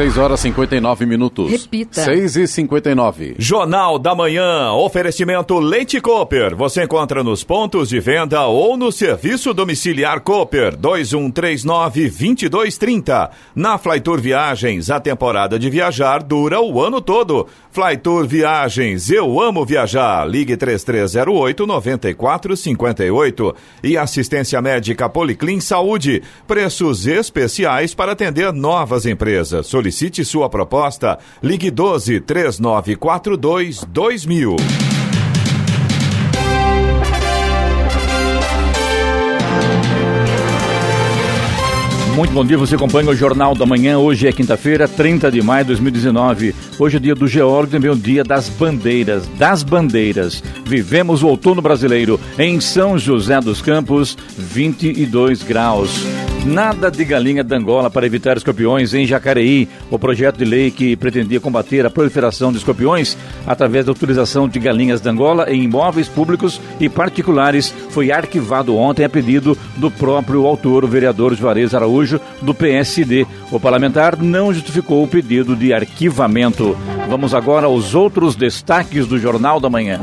6 horas 59 minutos. Repita. 6 e 59. Jornal da Manhã, oferecimento Leite Cooper. Você encontra nos pontos de venda ou no serviço domiciliar Cooper 2139-2230. Na Flytour Viagens, a temporada de viajar dura o ano todo. Flytour Viagens, eu amo viajar. Ligue 3308-9458. E assistência médica Policlin Saúde. Preços especiais para atender novas empresas. Solicite sua proposta. Ligue 12 3942 2000. Muito bom dia, você acompanha o Jornal da Manhã. Hoje é quinta-feira, 30 de maio de 2019. Hoje é dia do geólogo e também o dia das bandeiras. Das bandeiras. Vivemos o outono brasileiro em São José dos Campos, 22 graus. Nada de galinha d'Angola para evitar escorpiões em Jacareí. O projeto de lei que pretendia combater a proliferação de escorpiões através da utilização de galinhas d'Angola em imóveis públicos e particulares foi arquivado ontem a pedido do próprio autor, o vereador Juarez Araújo, do PSD. O parlamentar não justificou o pedido de arquivamento. Vamos agora aos outros destaques do Jornal da Manhã.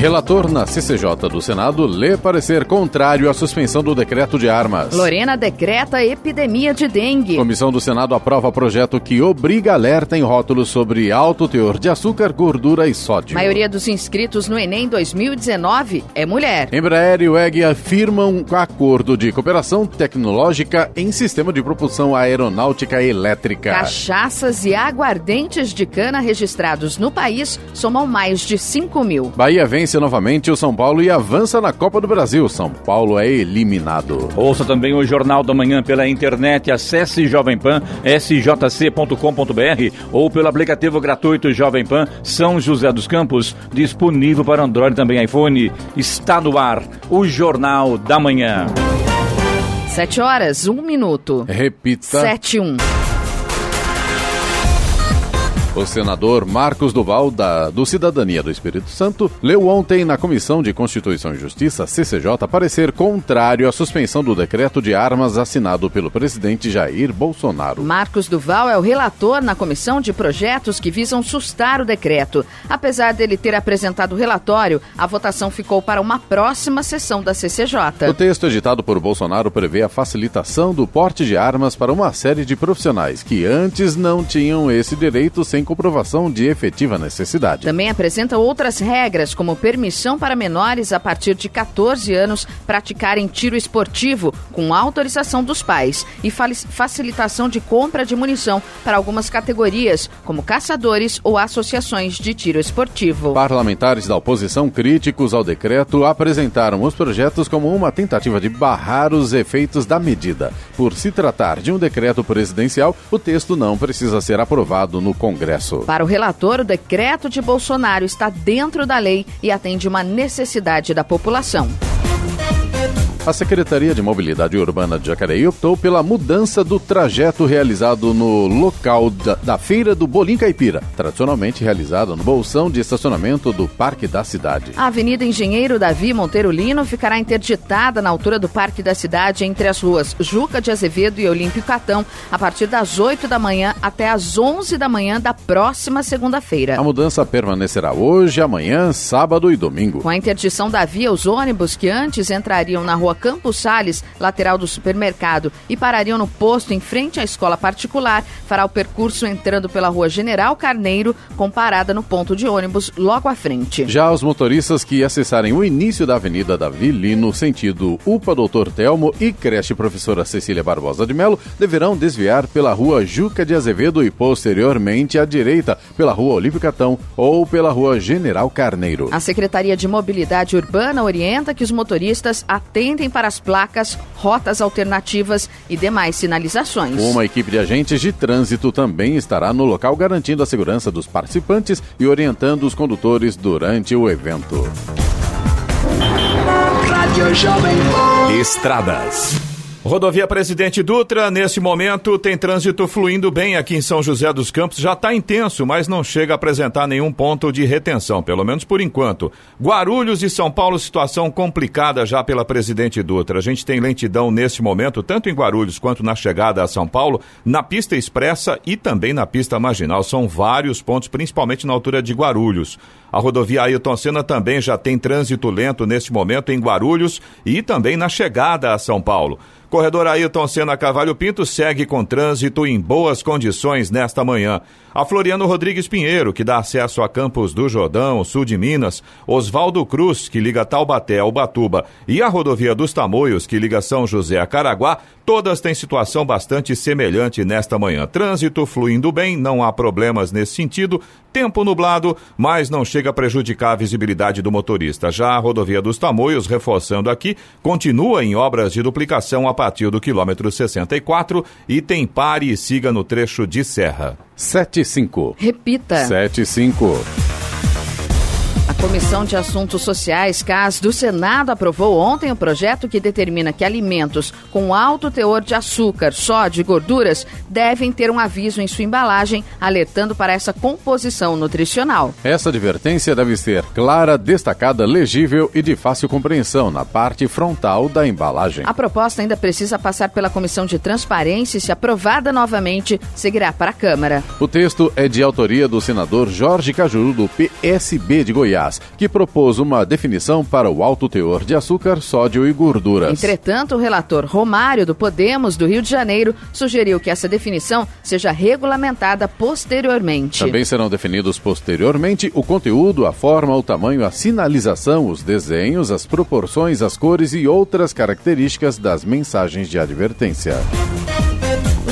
Relator na CCJ do Senado lê parecer contrário à suspensão do decreto de armas. Lorena decreta epidemia de dengue. Comissão do Senado aprova projeto que obriga alerta em rótulos sobre alto teor de açúcar, gordura e sódio. Maioria dos inscritos no Enem 2019 é mulher. Embraer e WEG afirmam acordo de cooperação tecnológica em sistema de propulsão aeronáutica elétrica. Cachaças e aguardentes de cana registrados no país somam mais de 5 mil. Bahia vence novamente o São Paulo e avança na Copa do Brasil. São Paulo é eliminado. Ouça também o Jornal da Manhã pela internet. Acesse Jovem Pan, sjc.com.br ou pelo aplicativo gratuito Jovem Pan São José dos Campos, disponível para Android e também iPhone. Está no ar o Jornal da Manhã. 7 horas, 1 minuto. Repita. 7 e 1. O senador Marcos Duval, da, do Cidadania do Espírito Santo, leu ontem na Comissão de Constituição e Justiça, CCJ, parecer contrário à suspensão do decreto de armas assinado pelo presidente Jair Bolsonaro. Marcos Duval é o relator na comissão de projetos que visam sustar o decreto. Apesar dele ter apresentado o relatório, a votação ficou para uma próxima sessão da CCJ. O texto editado por Bolsonaro prevê a facilitação do porte de armas para uma série de profissionais que antes não tinham esse direito sem comprovação de efetiva necessidade. Também apresenta outras regras, como permissão para menores a partir de 14 anos praticarem tiro esportivo com autorização dos pais e facilitação de compra de munição para algumas categorias, como caçadores ou associações de tiro esportivo. Parlamentares da oposição críticos ao decreto apresentaram os projetos como uma tentativa de barrar os efeitos da medida. Por se tratar de um decreto presidencial, o texto não precisa ser aprovado no Congresso. Para o relator, o decreto de Bolsonaro está dentro da lei e atende uma necessidade da população. A Secretaria de Mobilidade Urbana de Jacareí optou pela mudança do trajeto realizado no local da, da Feira do Bolim Caipira, tradicionalmente realizada no bolsão de estacionamento do Parque da Cidade. A Avenida Engenheiro Davi Monteiro Lino ficará interditada na altura do Parque da Cidade entre as ruas Juca de Azevedo e Olímpio Catão, a partir das 8 da manhã até as 11 da manhã da próxima segunda-feira. A mudança permanecerá hoje, amanhã, sábado e domingo. Com a interdição da via, os ônibus que antes entrariam na rua Campos Sales, lateral do supermercado, e parariam no posto em frente à escola particular, fará o percurso entrando pela rua General Carneiro, com parada no ponto de ônibus logo à frente. Já os motoristas que acessarem o início da Avenida Davi Lino, sentido UPA Doutor Telmo e creche Professora Cecília Barbosa de Melo, deverão desviar pela rua Juca de Azevedo e posteriormente à direita pela rua Olívio Catão ou pela rua General Carneiro. A Secretaria de Mobilidade Urbana orienta que os motoristas atentem para as placas, rotas alternativas e demais sinalizações. Uma equipe de agentes de trânsito também estará no local garantindo a segurança dos participantes e orientando os condutores durante o evento. Estradas. Rodovia Presidente Dutra, nesse momento tem trânsito fluindo bem aqui em São José dos Campos. Já está intenso, mas não chega a apresentar nenhum ponto de retenção, pelo menos por enquanto. Guarulhos e São Paulo, situação complicada já pela Presidente Dutra. A gente tem lentidão nesse momento, tanto em Guarulhos quanto na chegada a São Paulo, na pista expressa e também na pista marginal. São vários pontos, principalmente na altura de Guarulhos. A rodovia Ailton Senna também já tem trânsito lento neste momento em Guarulhos e também na chegada a São Paulo. Corredor Ailton Senna Cavalho Pinto segue com trânsito em boas condições nesta manhã. A Floriano Rodrigues Pinheiro, que dá acesso a Campos do Jordão, sul de Minas, Oswaldo Cruz, que liga Taubaté ao Batuba, e a rodovia dos Tamoios, que liga São José a Caraguá, todas têm situação bastante semelhante nesta manhã. Trânsito fluindo bem, não há problemas nesse sentido. Tempo nublado, mas não chega a prejudicar a visibilidade do motorista. Já a rodovia dos Tamoios, reforçando aqui, continua em obras de duplicação a partir do quilômetro 64 e tem pare e siga no trecho de serra. 75. Repita. 75. Comissão de Assuntos Sociais, CAS, do Senado aprovou ontem o projeto que determina que alimentos com alto teor de açúcar, sódio e gorduras devem ter um aviso em sua embalagem alertando para essa composição nutricional. Essa advertência deve ser clara, destacada, legível e de fácil compreensão na parte frontal da embalagem. A proposta ainda precisa passar pela Comissão de Transparência e, se aprovada novamente, seguirá para a Câmara. O texto é de autoria do senador Jorge Cajuru, do PSB de Goiás que propôs uma definição para o alto teor de açúcar, sódio e gorduras. Entretanto, o relator Romário, do Podemos, do Rio de Janeiro, sugeriu que essa definição seja regulamentada posteriormente. Também serão definidos posteriormente o conteúdo, a forma, o tamanho, a sinalização, os desenhos, as proporções, as cores e outras características das mensagens de advertência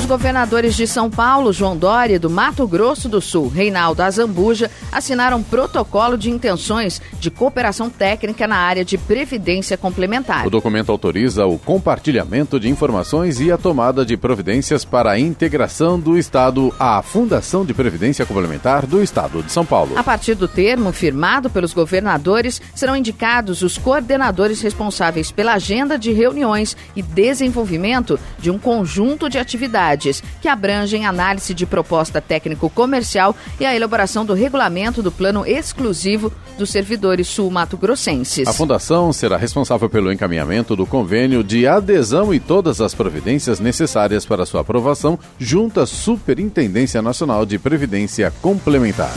governadores de São Paulo, João Dória, e do Mato Grosso do Sul, Reinaldo Azambuja, assinaram protocolo de intenções de cooperação técnica na área de previdência complementar. O documento autoriza o compartilhamento de informações e a tomada de providências para a integração do Estado à Fundação de Previdência Complementar do Estado de São Paulo. A partir do termo firmado pelos governadores, serão indicados os coordenadores responsáveis pela agenda de reuniões e desenvolvimento de um conjunto de atividades atividades que abrangem análise de proposta técnico-comercial e a elaboração do regulamento do plano exclusivo dos servidores sul-mato-grossenses. A Fundação será responsável pelo encaminhamento do convênio de adesão e todas as providências necessárias para sua aprovação junto à Superintendência Nacional de Previdência Complementar.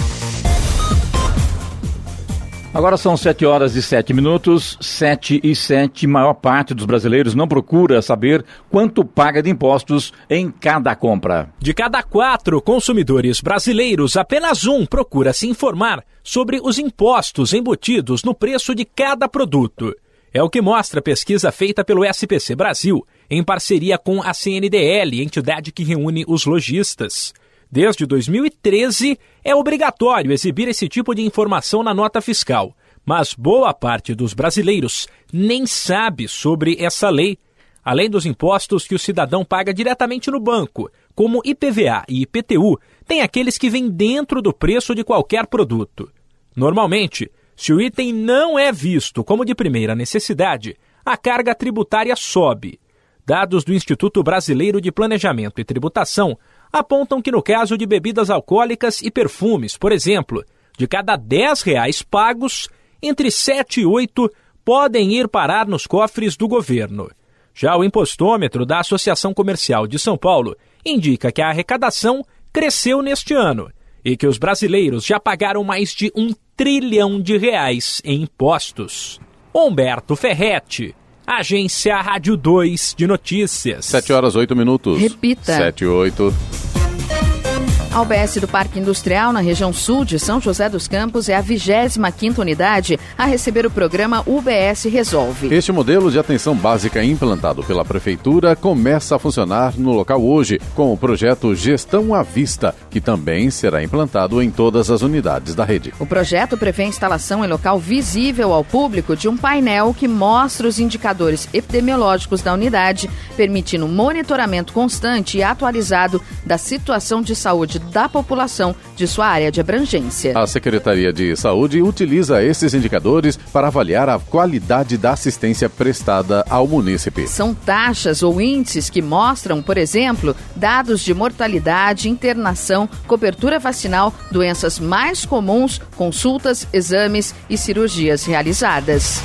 Agora são 7 horas e 7 minutos, 7 e 7. Maior parte dos brasileiros não procura saber quanto paga de impostos em cada compra. De cada quatro consumidores brasileiros, apenas um procura se informar sobre os impostos embutidos no preço de cada produto. É o que mostra a pesquisa feita pelo SPC Brasil, em parceria com a CNDL, entidade que reúne os lojistas. Desde 2013, é obrigatório exibir esse tipo de informação na nota fiscal, mas boa parte dos brasileiros nem sabe sobre essa lei. Além dos impostos que o cidadão paga diretamente no banco, como IPVA e IPTU, tem aqueles que vêm dentro do preço de qualquer produto. Normalmente, se o item não é visto como de primeira necessidade, a carga tributária sobe. Dados do Instituto Brasileiro de Planejamento e Tributação apontam que no caso de bebidas alcoólicas e perfumes, por exemplo, de cada 10 reais pagos, entre 7 e 8 podem ir parar nos cofres do governo. Já o impostômetro da Associação Comercial de São Paulo indica que a arrecadação cresceu neste ano e que os brasileiros já pagaram mais de um trilhão de reais em impostos. Humberto Ferretti, Agência Rádio 2 de Notícias. 7 horas 8 minutos. Repita. 7 e 8. A UBS do Parque Industrial, na região sul de São José dos Campos, é a 25ª unidade a receber o programa UBS Resolve. Este modelo de atenção básica implantado pela Prefeitura começa a funcionar no local hoje, com o projeto Gestão à Vista, que também será implantado em todas as unidades da rede. O projeto prevê a instalação em local visível ao público de um painel que mostra os indicadores epidemiológicos da unidade, permitindo monitoramento constante e atualizado da situação de saúde da população de sua área de abrangência. A Secretaria de Saúde utiliza esses indicadores para avaliar a qualidade da assistência prestada ao munícipe. São taxas ou índices que mostram, por exemplo, dados de mortalidade, internação, cobertura vacinal, doenças mais comuns, consultas, exames e cirurgias realizadas.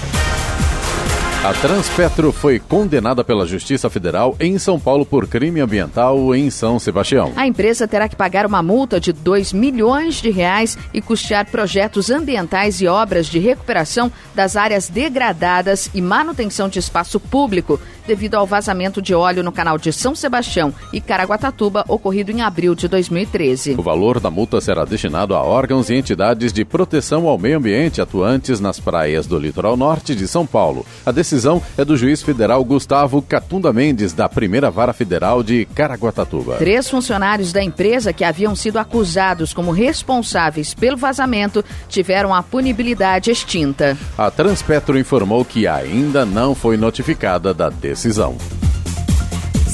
A Transpetro foi condenada pela Justiça Federal em São Paulo por crime ambiental em São Sebastião. A empresa terá que pagar uma multa de 2 milhões de reais e custear projetos ambientais e obras de recuperação das áreas degradadas e manutenção de espaço público devido ao vazamento de óleo no canal de São Sebastião e Caraguatatuba ocorrido em abril de 2013. O valor da multa será destinado a órgãos e entidades de proteção ao meio ambiente atuantes nas praias do litoral norte de São Paulo. A decisão é do juiz federal Gustavo Catunda Mendes, da primeira vara federal de Caraguatatuba. Três funcionários da empresa que haviam sido acusados como responsáveis pelo vazamento tiveram a punibilidade extinta. A Transpetro informou que ainda não foi notificada da decisão decisão.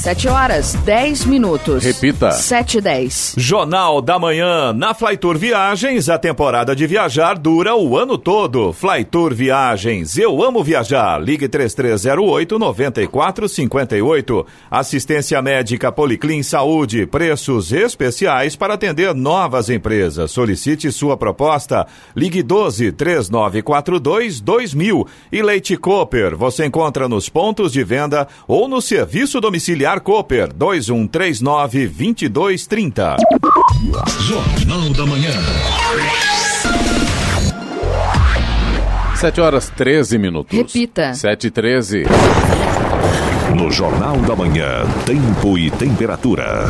7 horas 10 minutos. Repita. 7 e 10. Jornal da Manhã. Na Flytour Viagens, a temporada de viajar dura o ano todo. Flytour Viagens. Eu amo viajar. Ligue 3308-9458. Assistência médica Policlin Saúde. Preços especiais para atender novas empresas. Solicite sua proposta. Ligue 12 3942 2000. E Leite Cooper. Você encontra nos pontos de venda ou no serviço domiciliar Cooper 2139 2230. Jornal da Manhã. 7 horas 13 minutos. Repita. 7 e 13. No Jornal da Manhã, tempo e temperatura.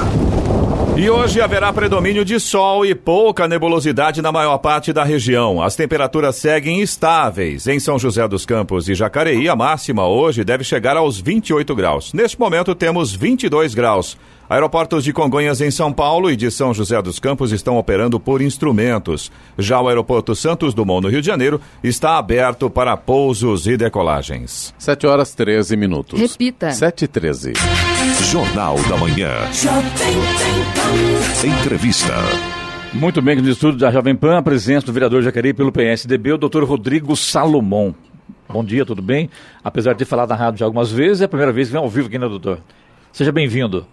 E hoje haverá predomínio de sol e pouca nebulosidade na maior parte da região. As temperaturas seguem estáveis. Em São José dos Campos e Jacareí, a máxima hoje deve chegar aos 28 graus. Neste momento temos 22 graus. Aeroportos de Congonhas em São Paulo e de São José dos Campos estão operando por instrumentos. Já o aeroporto Santos Dumont, no Rio de Janeiro, está aberto para pousos e decolagens. 7 horas 13 minutos. Repita. 7 e 13. Jornal da Manhã. Entrevista. Muito bem, no estúdio da Jovem Pan, a presença do vereador Jacareí pelo PSDB, o doutor Rodrigo Salomão. Bom dia, tudo bem? Apesar de ter falado na rádio já algumas vezes, é a primeira vez que vem ao vivo aqui, né, doutor? Seja bem-vindo.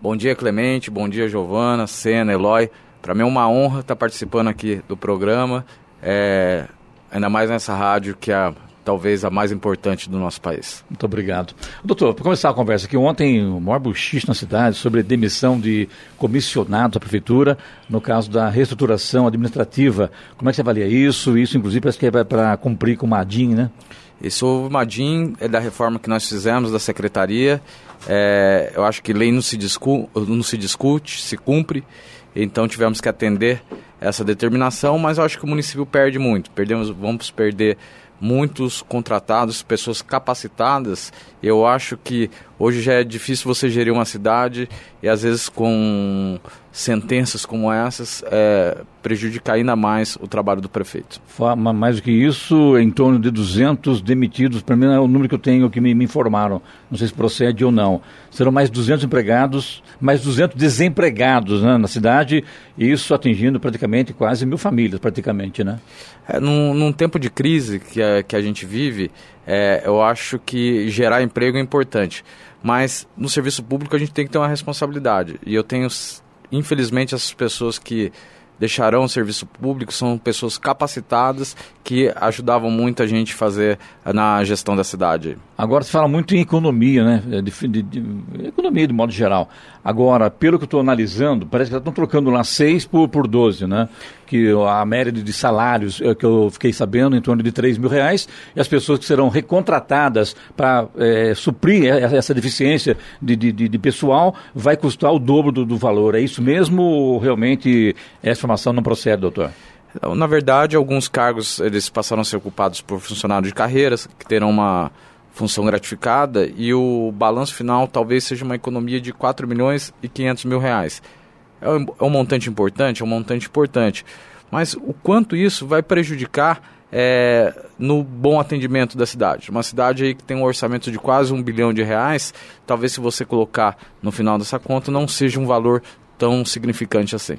Bom dia, Clemente. Bom dia, Giovana, Sena, Eloy. Para mim é uma honra estar participando aqui do programa, é, ainda mais nessa rádio que é talvez a mais importante do nosso país. Muito obrigado. Doutor, para começar a conversa aqui, ontem o maior buchiche na cidade sobre demissão de comissionados da prefeitura, no caso da reestruturação administrativa. Como é que você avalia isso? Isso, inclusive, parece que é para cumprir com o Madim, né? Esse o Madim é da reforma que nós fizemos da secretaria. É, eu acho que lei não se, não se discute, se cumpre. Então tivemos que atender essa determinação, mas eu acho que o município perde muito. Perdemos, vamos perder muitos contratados, pessoas capacitadas. Eu acho que hoje já é difícil você gerir uma cidade e às vezes com sentenças como essas é, prejudicar ainda mais o trabalho do prefeito. Mais do que isso, em torno de 200 demitidos, para mim é o número que eu tenho que me, me, informaram, não sei se procede ou não. Serão mais 200 empregados, mais 200 desempregados né, na cidade, e isso atingindo praticamente quase mil famílias, praticamente, né? É, num, num tempo de crise que a, que a gente vive, é, eu acho que gerar emprego é importante. Mas no serviço público a gente tem que ter uma responsabilidade. E eu tenho, infelizmente, essas pessoas que deixarão o serviço público são pessoas capacitadas que ajudavam muito a gente fazer na gestão da cidade. Agora se fala muito em economia, né? De, de, de, economia de modo geral. Agora, pelo que eu estou analisando, parece que estão trocando lá 6 por, por 12, né? Que a média de salários é, que eu fiquei sabendo, em torno de 3 mil reais, e as pessoas que serão recontratadas para é, suprir essa deficiência de, de, de, pessoal vai custar o dobro do, do valor. É isso mesmo ou realmente essa informação não procede, doutor? Na verdade, alguns cargos eles passaram a ser ocupados por funcionários de carreiras que terão uma função gratificada e o balanço final talvez seja uma economia de 4 milhões e 500 mil reais. É um, é um montante importante? É um montante importante. Mas o quanto isso vai prejudicar é, no bom atendimento da cidade? Uma cidade aí que tem um orçamento de quase um bilhão de reais, talvez se você colocar no final dessa conta não seja um valor tão significante assim.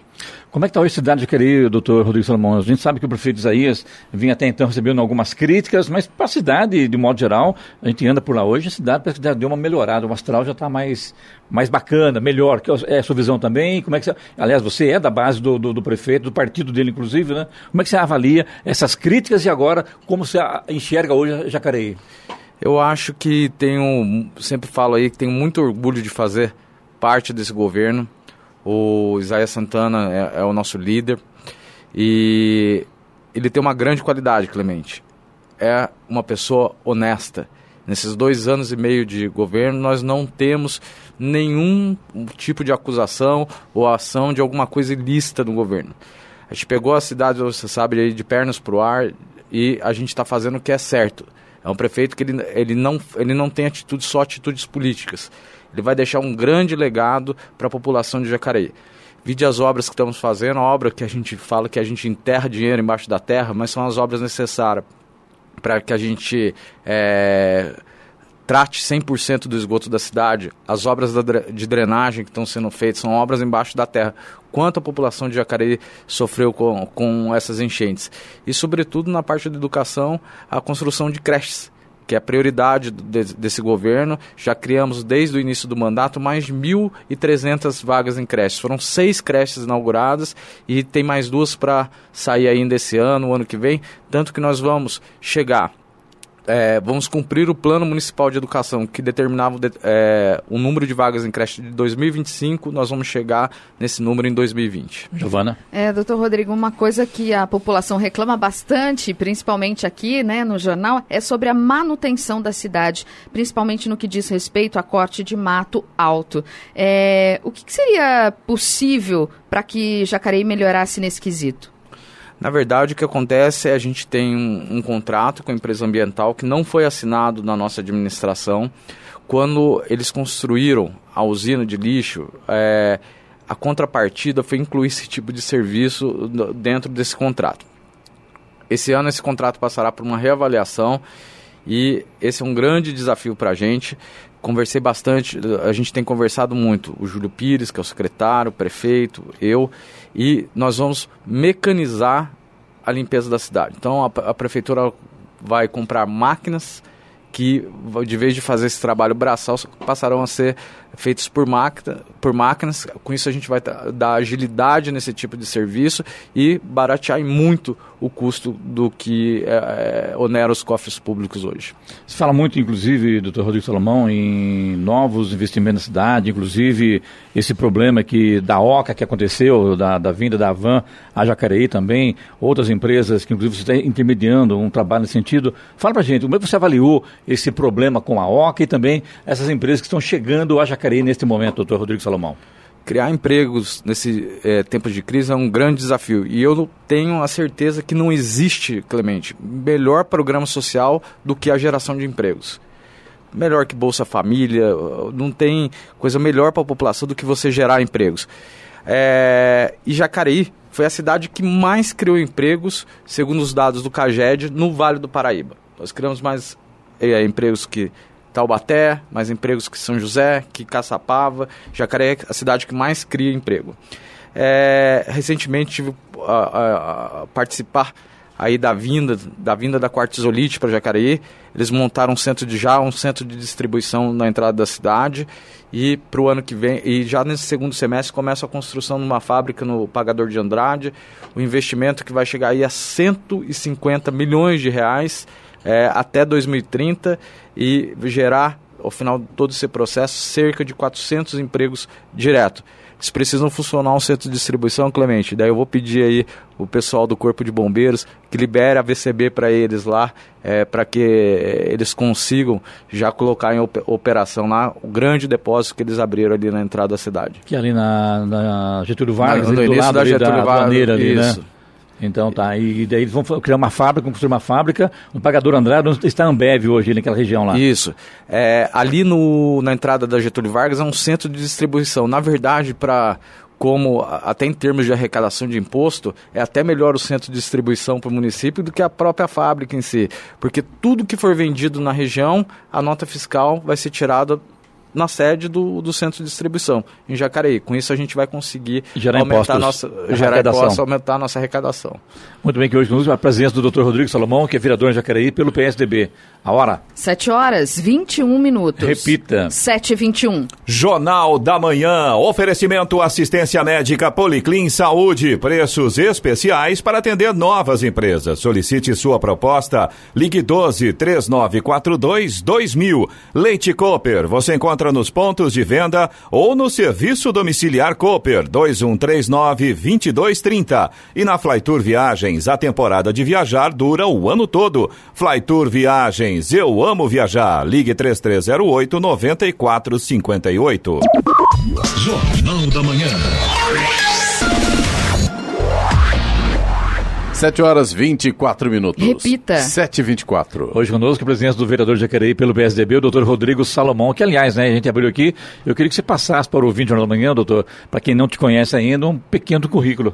Como é que está hoje a cidade de Querer, doutor Rodrigo Salomão? A gente sabe que o prefeito Isaías vinha até então recebendo algumas críticas, mas para a cidade, de modo geral, a gente anda por lá hoje, a cidade parece que já deu uma melhorada, o astral já está mais, mais bacana, melhor. Que é a sua visão também? Como é que você, aliás, você é da base do, do, do, prefeito, do partido dele, inclusive, né? Como é que você avalia essas críticas e agora como você enxerga hoje Jacareí? Eu acho que tenho, sempre falo aí que tenho muito orgulho de fazer parte desse governo o Isaías Santana é, é o nosso líder e ele tem uma grande qualidade, Clemente. É uma pessoa honesta. Nesses dois anos e meio de governo, nós não temos nenhum tipo de acusação ou ação de alguma coisa ilícita no governo. A gente pegou a cidade, você sabe, de pernas para o ar e a gente está fazendo o que é certo. É um prefeito que ele, ele, não, ele não tem atitudes, só atitudes políticas ele vai deixar um grande legado para a população de Jacareí. Vide as obras que estamos fazendo, a obra que a gente fala que a gente enterra dinheiro embaixo da terra, mas são as obras necessárias para que a gente é, trate 100% do esgoto da cidade. As obras de drenagem que estão sendo feitas são obras embaixo da terra. Quanto a população de Jacareí sofreu com, com essas enchentes. E, sobretudo, na parte da educação, a construção de creches que é a prioridade de, desse governo. Já criamos desde o início do mandato mais de 1.300 vagas em creches. Foram seis creches inauguradas e tem mais duas para sair ainda esse ano, o ano que vem. Tanto que nós vamos chegar é, vamos cumprir o plano municipal de educação que determinava é, o número de vagas em creche de 2025, nós vamos chegar nesse número em 2020. Giovana? É, doutor Rodrigo, uma coisa que a população reclama bastante, principalmente aqui né, no jornal, é sobre a manutenção da cidade, principalmente no que diz respeito a corte de mato alto. É, o que, que seria possível para que Jacareí melhorasse nesse quesito? Na verdade, o que acontece é a gente tem um, um contrato com a empresa ambiental que não foi assinado na nossa administração. Quando eles construíram a usina de lixo, é, a contrapartida foi incluir esse tipo de serviço dentro desse contrato. Esse ano esse contrato passará por uma reavaliação e esse é um grande desafio para a gente. Conversei bastante, a gente tem conversado muito, o Júlio Pires, que é o secretário, o prefeito, eu, e nós vamos mecanizar a limpeza da cidade. Então a, a prefeitura vai comprar máquinas que, de vez de fazer esse trabalho braçal, passarão a ser feitos por, máquina, por máquinas. Com isso, a gente vai dar agilidade nesse tipo de serviço e baratear muito o custo do que é, é, onera os cofres públicos hoje. Se fala muito, inclusive, doutor Rodrigo Salomão, em novos investimentos na cidade, inclusive esse problema que da OCA que aconteceu, da, da vinda da Van a Jacareí também, outras empresas que inclusive você está intermediando um trabalho nesse sentido. Fala para gente, como é que você avaliou esse problema com a OCA e também essas empresas que estão chegando a Jacareí neste momento, doutor Rodrigo Salomão? Criar empregos nesse é, tempo de crise é um grande desafio. E eu tenho a certeza que não existe, Clemente, melhor programa social do que a geração de empregos. Melhor que Bolsa Família, não tem coisa melhor para a população do que você gerar empregos. É, e Jacareí foi a cidade que mais criou empregos, segundo os dados do CAGED, no Vale do Paraíba. Nós criamos mais é, empregos que Taubaté, mais empregos que São José, que Caçapava. Jacareí é a cidade que mais cria emprego. É, recentemente tive a, a, a, participar aí da vinda da vinda da Quartzolite para Jacareí. Eles montaram um centro de já um centro de distribuição na entrada da cidade e para o ano que vem e já nesse segundo semestre começa a construção de uma fábrica no Pagador de Andrade. O investimento que vai chegar aí a 150 milhões de reais é, até 2030 e gerar, ao final de todo esse processo, cerca de 400 empregos direto. Eles precisam funcionar um centro de distribuição, Clemente. Daí eu vou pedir aí o pessoal do Corpo de Bombeiros que libere a VCB para eles lá, é, para que eles consigam já colocar em operação lá o grande depósito que eles abriram ali na entrada da cidade. Que é ali na, na Getúlio Vargas, no do lado da Getúlio da Vargas, ali, né? Então tá, e daí eles vão criar uma fábrica, vão construir uma fábrica, no Pagador Andrade, onde está a Ambev hoje, naquela região lá. Isso. É, ali no, na entrada da Getúlio Vargas é um centro de distribuição. Na verdade, para como até em termos de arrecadação de imposto, é até melhor o centro de distribuição para o município do que a própria fábrica em si. Porque tudo que for vendido na região, a nota fiscal vai ser tirada na sede do, do centro de distribuição, em Jacareí. Com isso a gente vai conseguir gerar aumentar impostos, nossa, gerar impostos, aumentar a nossa arrecadação. Muito bem, que hoje conosco a presença do Dr. Rodrigo Salomão, que é vereador em Jacareí pelo PSDB. A hora? 7 horas 21 minutos. Repita. 7 e 21. Jornal da Manhã. Oferecimento assistência médica Policlin Saúde. Preços especiais para atender novas empresas. Solicite sua proposta. Ligue 12 3942 2000. Leite Cooper. Você encontra nos pontos de venda ou no serviço domiciliar Cooper 2139 2230. E na Flytour Viagens, a temporada de viajar dura o ano todo. Flytour Viagens eu amo viajar. Ligue 3308 9458. Jornal da Manhã. 7 horas 24 minutos. Repita. 7 e 24 Hoje conosco a presença do vereador Jacareí pelo PSDB, o doutor Rodrigo Salomão, que aliás, né, a gente abriu aqui, eu queria que você passasse para o ouvinte da manhã, doutor, para quem não te conhece ainda, um pequeno currículo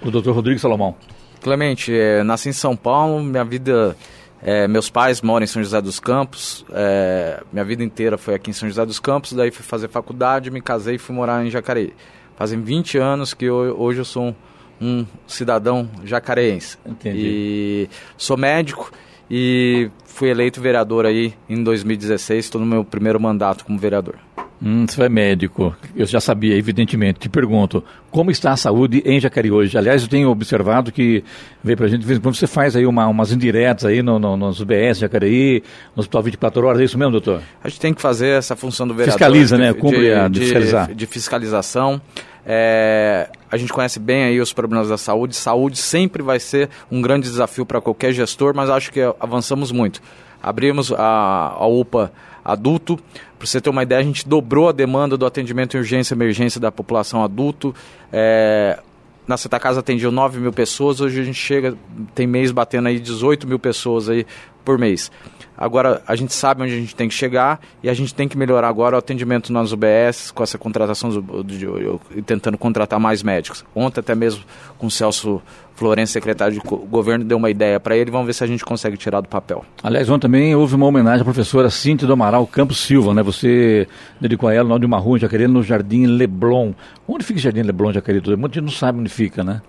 do doutor Rodrigo Salomão. Clemente, é, nasci em São Paulo, minha vida é, meus pais moram em São José dos Campos, é, minha vida inteira foi aqui em São José dos Campos, daí fui fazer faculdade, me casei e fui morar em Jacareí. Fazem 20 anos que eu, hoje eu sou um, um cidadão jacareense. Entendi. E sou médico e fui eleito vereador aí em 2016, estou no meu primeiro mandato como vereador. Hum, você é médico, eu já sabia, evidentemente. Te pergunto, como está a saúde em Jacareí hoje? Aliás, eu tenho observado que veio pra gente, de vez em quando você faz aí uma, umas indiretas aí no, no, nos UBS Jacareí, no Hospital 24 Horas, é isso mesmo, doutor? A gente tem que fazer essa função do vereador. Fiscaliza, de, né? Cumpre a de fiscalizar. De fiscalização. É, a gente conhece bem aí os problemas da saúde. Saúde sempre vai ser um grande desafio para qualquer gestor, mas acho que avançamos muito. Abrimos a, a UPA adulto. Para você ter uma ideia, a gente dobrou a demanda do atendimento em urgência e emergência da população adulto. É, na Santa Casa atendiam 9 mil pessoas, hoje a gente chega, tem mês batendo aí 18 mil pessoas aí por mês. Agora, a gente sabe onde a gente tem que chegar e a gente tem que melhorar agora o atendimento nas UBS, com essa contratação, e tentando contratar mais médicos. Ontem, até mesmo com o Celso Florencio, secretário de governo, deu uma ideia para ele. Vamos ver se a gente consegue tirar do papel. Aliás, ontem também houve uma homenagem à professora Cíntia do Amaral Campos Silva, né? Você dedicou a ela no de uma rua em Jacareí, no Jardim Leblon. Onde fica o Jardim Leblon, Jacareí? Muita gente não sabe onde fica, né?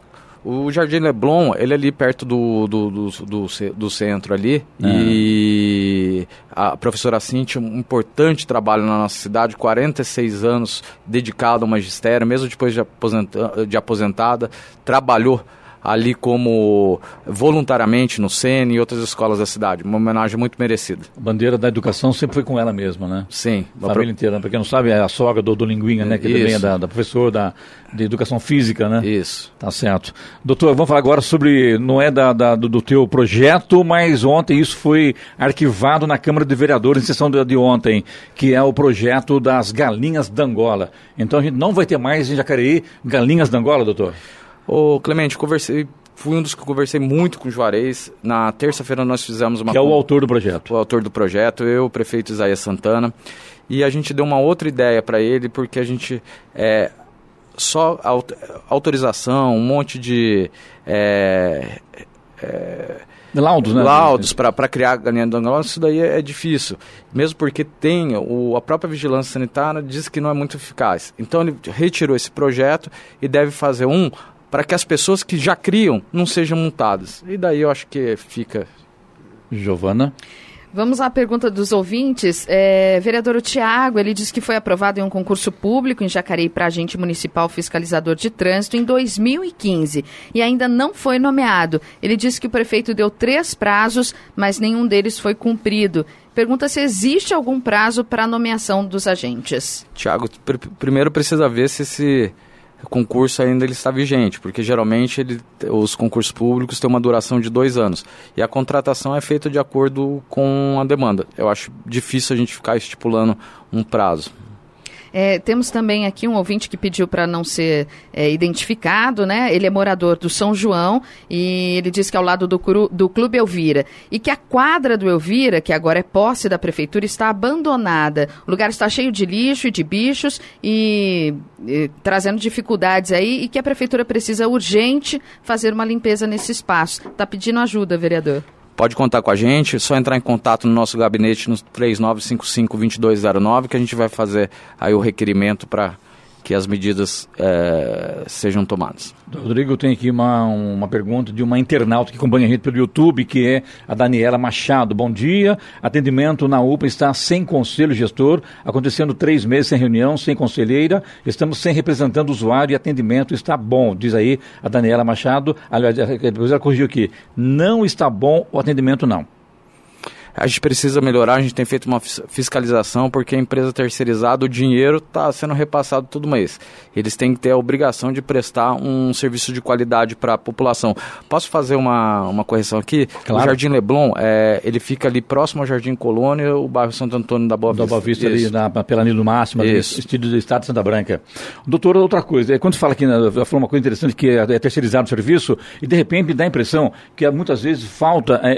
O Jardim Leblon, ele é ali perto do, do, do, do, do centro ali. É. E a professora Cintia, um importante trabalho na nossa cidade, 46 anos dedicado ao magistério, mesmo depois de, aposenta, de aposentada, trabalhou ali como voluntariamente no SENE e outras escolas da cidade. Uma homenagem muito merecida. A bandeira da educação sempre foi com ela mesma, né? Sim. A família pro... inteira. Para quem não sabe, é a sogra do, do Linguinha, né? Que Isso. também é da, da professora da, de educação física, né? Isso. Tá certo. Doutor, vamos falar agora sobre, não é da, da do, do, teu projeto, mas ontem isso foi arquivado na Câmara de Vereadores em sessão de, de ontem, que é o projeto das galinhas da Angola. Então a gente não vai ter mais em Jacareí galinhas da Angola, doutor? Ô, Clemente, conversei, fui um dos que conversei muito com o Juarez. Na terça-feira nós fizemos uma... Que é o autor do projeto. O autor do projeto, eu, o prefeito Isaías Santana. E a gente deu uma outra ideia para ele, porque a gente... É, só autorização, um monte de... É, é, laudos, né? Laudos para criar galinha do Angola, isso daí é, é, difícil. Mesmo porque tem, o, a própria vigilância sanitária diz que não é muito eficaz. Então ele retirou esse projeto e deve fazer um para que as pessoas que já criam não sejam multadas. E daí eu acho que fica. Giovana? Vamos à pergunta dos ouvintes. É, vereador Tiago, ele diz que foi aprovado em um concurso público em Jacareí para agente municipal fiscalizador de trânsito em 2015 e ainda não foi nomeado. Ele disse que o prefeito deu três prazos, mas nenhum deles foi cumprido. Pergunta se existe algum prazo para a nomeação dos agentes. Tiago, pr primeiro precisa ver se esse concurso ainda ele está vigente, porque geralmente ele, os concursos públicos têm uma duração de dois anos e a contratação é feita de acordo com a demanda. Eu acho difícil a gente ficar estipulando um prazo. É, temos também aqui um ouvinte que pediu para não ser é, identificado, né? Ele é morador do São João e ele diz que é ao lado do, do Clube Elvira e que a quadra do Elvira, que agora é posse da prefeitura, está abandonada. O lugar está cheio de lixo e de bichos e, e trazendo dificuldades aí e que a prefeitura precisa urgente fazer uma limpeza nesse espaço. Está pedindo ajuda, vereador. Pode contar com a gente, é só entrar em contato no nosso gabinete no 3955-2209 que a gente vai fazer aí o requerimento para que as medidas é, sejam tomadas. Rodrigo, tem aqui uma, uma pergunta de uma internauta que acompanha a gente pelo YouTube, que é a Daniela Machado. Bom dia, atendimento na UPA está sem conselho gestor, acontecendo três meses sem reunião, sem conselheira, estamos sem representante do usuário e atendimento está bom, diz aí a Daniela Machado. Aliás, depois ela corrigiu aqui, não está bom o atendimento não a gente precisa melhorar, a gente tem feito uma fiscalização, porque a empresa terceirizada, o dinheiro está sendo repassado todo mês. Eles têm que ter a obrigação de prestar um serviço de qualidade para a população. Posso fazer uma, uma correção aqui? Claro. O Jardim Leblon, é, ele fica ali próximo ao Jardim Colônia, o bairro Santo Antônio da Boa Vista. Da Boa Vista, ali na, pela Nilo Máxima, estilo do Estado de Santa Branca. Doutor, outra coisa, é, quando você fala aqui, falou uma coisa interessante, que é, é terceirizado o serviço, e de repente dá a impressão que muitas vezes falta é,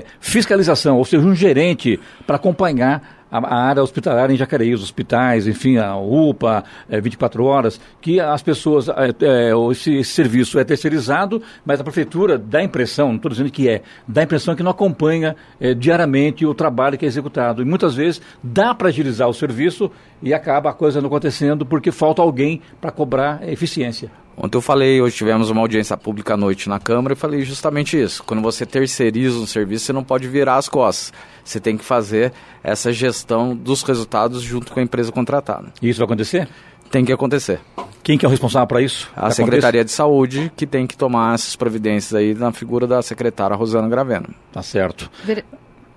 é fiscalização, ou seja, um gerente para acompanhar a, a, área hospitalar em Jacareí, os hospitais, enfim, a UPA, é, 24 horas, que as pessoas, é, é, esse, esse, serviço é terceirizado, mas a prefeitura dá a impressão, não estou dizendo que é, dá a impressão que não acompanha diariamente o trabalho que é executado. E muitas vezes dá para agilizar o serviço e acaba a coisa não acontecendo porque falta alguém para cobrar eficiência. Ontem eu falei, hoje tivemos uma audiência pública à noite na Câmara e falei justamente isso. Quando você terceiriza um serviço, você não pode virar as costas. Você tem que fazer essa gestão dos resultados junto com a empresa contratada. E isso vai acontecer? Tem que acontecer. Quem que é o responsável para isso? A Secretaria de Saúde, que tem que tomar essas providências aí na figura da secretária Rosana Graveno. Tá certo.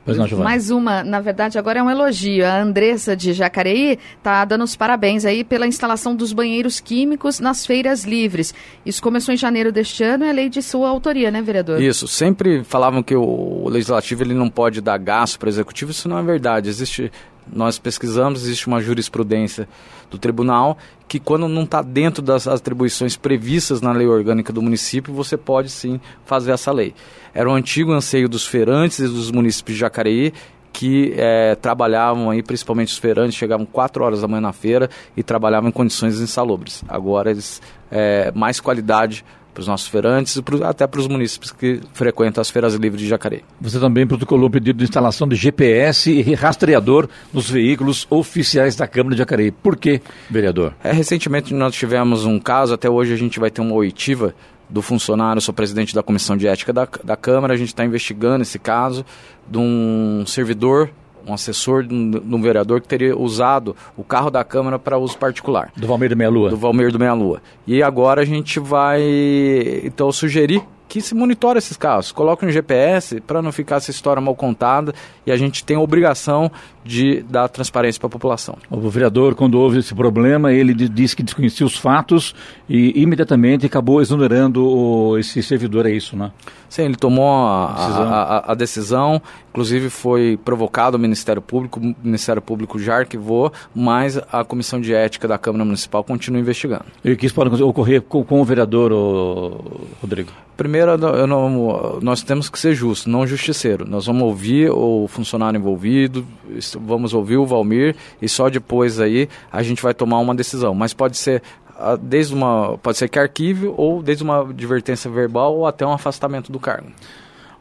Pois não, Mais uma, na verdade, agora é um elogio. A Andressa de Jacareí está dando os parabéns aí pela instalação dos banheiros químicos nas feiras livres. Isso começou em janeiro deste ano, é lei de sua autoria, né, vereador? Isso. Sempre falavam que o legislativo ele não pode dar gasto para o executivo. Isso não é verdade. Existe nós pesquisamos, existe uma jurisprudência do tribunal que quando não está dentro das atribuições previstas na lei orgânica do município, você pode sim fazer essa lei. Era um antigo anseio dos feirantes e dos municípios de Jacareí que é, trabalhavam aí, principalmente os feirantes, chegavam 4 horas da manhã na feira e trabalhavam em condições insalubres. Agora eles, é, mais qualidade para os nossos feirantes e pro, até para os municípios que frequentam as feiras livres de Jacareí. Você também protocolou o pedido de instalação de GPS e rastreador nos veículos oficiais da Câmara de Jacareí. Por quê, vereador? É, recentemente nós tivemos um caso, até hoje a gente vai ter uma oitiva do funcionário, sou presidente da Comissão de Ética da, da Câmara, a gente está investigando esse caso de um servidor um assessor de um, de um, vereador que teria usado o carro da Câmara para uso particular. Do Valmir do Meia Lua. Do Valmir do Meia Lua. E agora a gente vai, então, sugerir que se monitore esses carros, coloque um GPS para não ficar essa história mal contada e a gente tem a obrigação de dar transparência para a população. O vereador, quando houve esse problema, ele disse que desconhecia os fatos e imediatamente acabou exonerando o, esse servidor, é isso, né? Sim, ele tomou a, a, decisão. A, a, decisão, inclusive foi provocado o Ministério Público, o Ministério Público já arquivou, mas a Comissão de Ética da Câmara Municipal continua investigando. E o que isso pode ocorrer com, com o vereador, Rodrigo? Primeiro, não, nós temos que ser justos, não justiceiro. Nós vamos ouvir o funcionário envolvido, vamos ouvir o Valmir e só depois aí a gente vai tomar uma decisão. Mas pode ser ah, desde uma pode ser que arquive ou desde uma advertência verbal ou até um afastamento do cargo.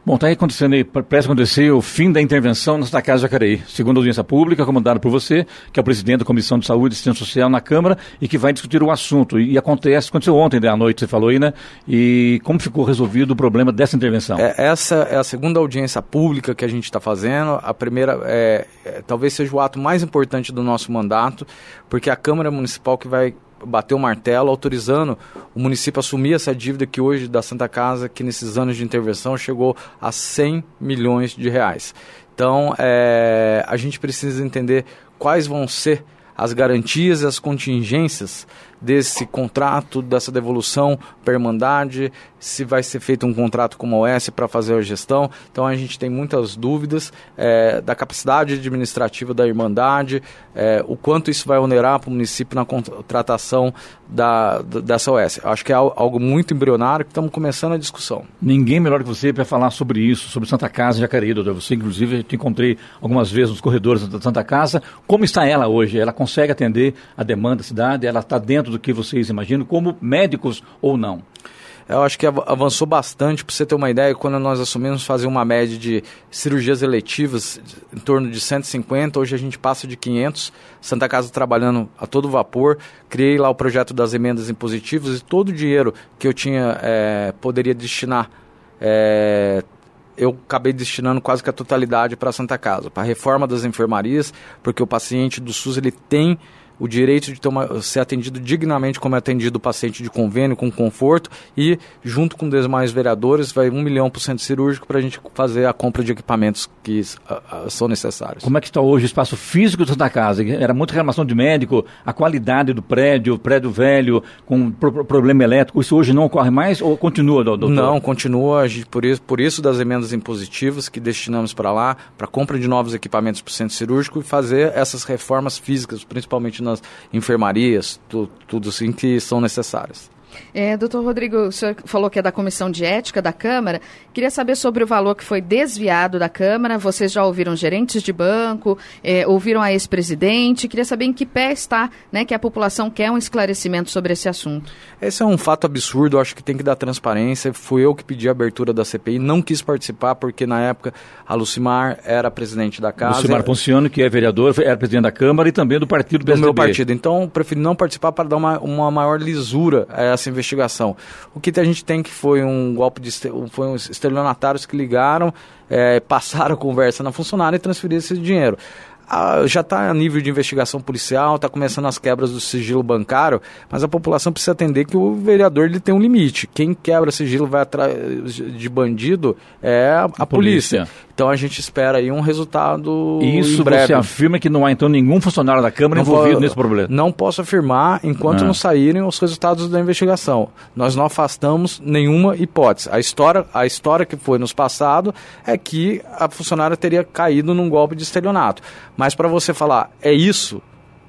Bom, está acontecendo aí, parece acontecer o fim da intervenção nesta Casa de Jacareí, segundo a audiência pública, comandada por você, que é o presidente da Comissão de Saúde e Assistência Social na Câmara, e que vai discutir o assunto. E acontece, aconteceu ontem à noite, você falou aí, né? E como ficou resolvido o problema dessa intervenção? É, essa é a segunda audiência pública que a gente está fazendo. A primeira é, é, talvez seja o ato mais importante do nosso mandato, porque é a Câmara Municipal que vai bateu o martelo autorizando o município a assumir essa dívida que hoje da Santa Casa, que nesses anos de intervenção chegou a 100 milhões de reais. Então, é, a gente precisa entender quais vão ser as garantias e as contingências desse contrato, dessa devolução para a Irmandade, se vai ser feito um contrato com a OS para fazer a gestão. Então a gente tem muitas dúvidas é, da capacidade administrativa da Irmandade, é, o quanto isso vai onerar para o município na contratação da, dessa OS. Acho que é algo muito embrionário que estamos começando a discussão. Ninguém melhor que você para falar sobre isso, sobre Santa Casa de Jacareí, doutor. Você, inclusive, te encontrei algumas vezes nos corredores da Santa Casa. Como está ela hoje? Ela consegue atender a demanda da cidade? Ela está dentro do que vocês imaginam, como médicos ou não? eu acho que avançou bastante. Para você ter uma ideia, quando nós assumimos fazer uma média de cirurgias eletivas em torno de 150, hoje a gente passa de 500. Santa Casa trabalhando a todo vapor. Criei lá o projeto das emendas impositivas e todo o dinheiro que eu tinha é, poderia destinar é, eu acabei destinando quase que a totalidade para Santa Casa, para a reforma das enfermarias, porque o paciente do SUS ele tem o direito de ser atendido dignamente como é atendido o paciente de convênio, com conforto, e junto com os demais vereadores vai um milhão por cento cirúrgico para a gente fazer a compra de equipamentos que uh, uh, são necessários. Como é que está hoje o espaço físico da casa? Era muita reclamação de médico, a qualidade do prédio, prédio velho, com pro problema elétrico, isso hoje não ocorre mais ou continua, doutor? Não, continua, por isso, por isso das emendas impositivas que destinamos para lá, para compra de novos equipamentos para o centro cirúrgico e fazer essas reformas físicas, principalmente nas enfermarias, tu, tudo assim que são necessárias. É, doutor Rodrigo, o senhor falou que é da Comissão de Ética da Câmara. Queria saber sobre o valor que foi desviado da Câmara. Vocês já ouviram gerentes de banco, é, ouviram a ex-presidente. Queria saber em que pé está, né, que a população quer um esclarecimento sobre esse assunto. Esse é um fato absurdo, acho que tem que dar transparência. Fui eu que pedi a abertura da CPI, não quis participar porque na época a Lucimar era presidente da casa. Lucimar Ponciano, que é vereador, era presidente da Câmara e também do partido do PSDB. Do meu partido. Então, preferi não participar para dar uma, uma maior lisura a essa investigação. O que a gente tem que foi um golpe de foi um estelionatários que ligaram, é, passaram a conversa na funcionária e transferiram esse dinheiro. Ah, já está a nível de investigação policial, está começando as quebras do sigilo bancário, mas a população precisa entender que o vereador ele tem um limite. Quem quebra sigilo vai atrás de bandido é a, a polícia. polícia. Então a gente espera aí um resultado. Isso você afirma que não há então nenhum funcionário da Câmara não envolvido vou, nesse problema? Não posso afirmar enquanto ah. não saírem os resultados da investigação. Nós não afastamos nenhuma hipótese. A história, a história que foi nos passado é que a funcionária teria caído num golpe de estelionato. Mas para você falar é isso,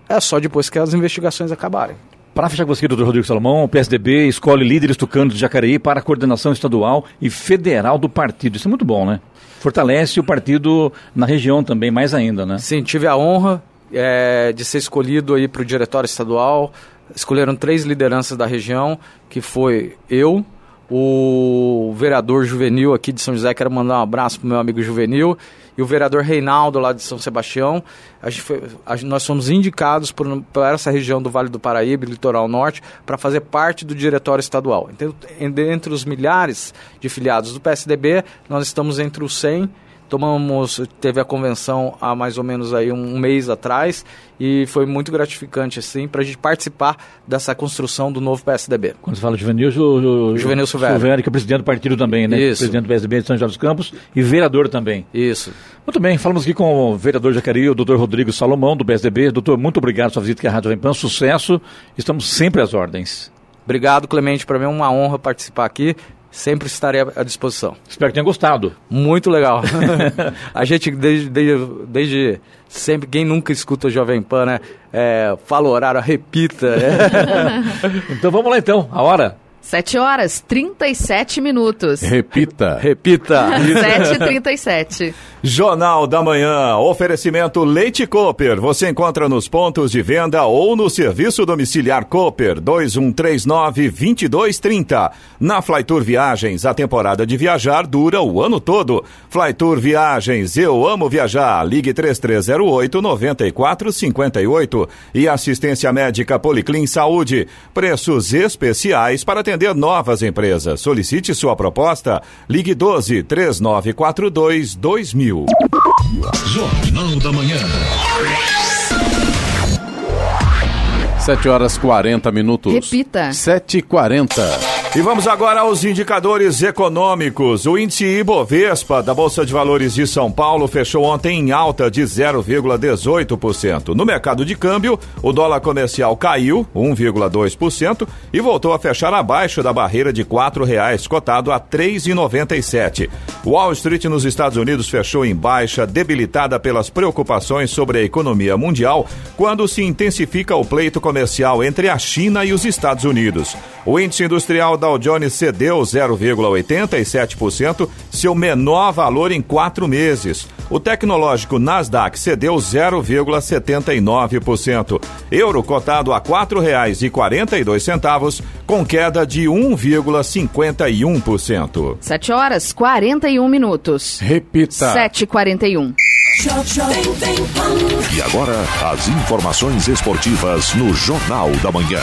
é só depois que as investigações acabarem. Para fechar com você, doutor Rodrigo Salomão, o PSDB escolhe líderes tucanos de Jacareí para a coordenação estadual e federal do partido. Isso é muito bom, né? fortalece o partido na região também, mais ainda, né? Sim, tive a honra é, de ser escolhido aí para o diretório estadual. Escolheram três lideranças da região, que foi eu, o vereador Juvenil aqui de São José, quero mandar um abraço para meu amigo Juvenil, e o vereador Reinaldo lá de São Sebastião. A gente foi, a gente, nós fomos indicados por, essa região do Vale do Paraíba, Litoral Norte, para fazer parte do diretório estadual. Então, entre os milhares de filiados do PSDB, nós estamos entre os 100 tomamos, teve a convenção há mais ou menos aí um mês atrás e foi muito gratificante assim para a gente participar dessa construção do novo PSDB. Quando você fala de Juvenil, ju, ju, Juvenil. Silvério, que é presidente do partido também, né? Isso. Presidente do PSDB de São José dos Campos e vereador também. Isso. Muito bem, falamos aqui com o vereador Jacareí, o doutor Rodrigo Salomão, do PSDB. Doutor, muito obrigado pela sua visita aqui à Rádio Vempan, sucesso, estamos sempre às ordens. Obrigado, Clemente, para mim é uma honra participar aqui sempre estarei à disposição. Espero que tenha gostado. Muito legal. a gente, desde, desde, desde, sempre, quem nunca escuta o Jovem Pan, né? É, fala o horário, repita. Né? então vamos lá então, a hora. 7 horas 37 minutos. Repita. Repita. 7h37. Jornal da Manhã. Oferecimento Leite Cooper. Você encontra nos pontos de venda ou no serviço domiciliar Cooper 2139-2230. Na Flytour Viagens, a temporada de viajar dura o ano todo. Flytour Viagens, eu amo viajar. Ligue 3308-9458. E assistência médica Policlin Saúde. Preços especiais para atender novas empresas. Solicite sua proposta. Ligue 12 3942 2000. Jornal da Manhã. 7 horas 40 minutos. Repita. 7h40. E vamos agora aos indicadores econômicos. O índice Ibovespa da Bolsa de Valores de São Paulo fechou ontem em alta de 0,18%. No mercado de câmbio, o dólar comercial caiu 1,2% e voltou a fechar abaixo da barreira de R$ reais, cotado a 3,97. Wall Street nos Estados Unidos fechou em baixa, debilitada pelas preocupações sobre a economia mundial, quando se intensifica o pleito comercial entre a China e os Estados Unidos. O índice industrial Dow Jones cedeu 0,87%, seu menor valor em quatro meses. O tecnológico Nasdaq cedeu 0,79%. Euro cotado a R$ 4,42, com queda de 1,51%. 7 horas 41 minutos. Repita. 7h41. E agora, as informações esportivas no Jornal da Manhã.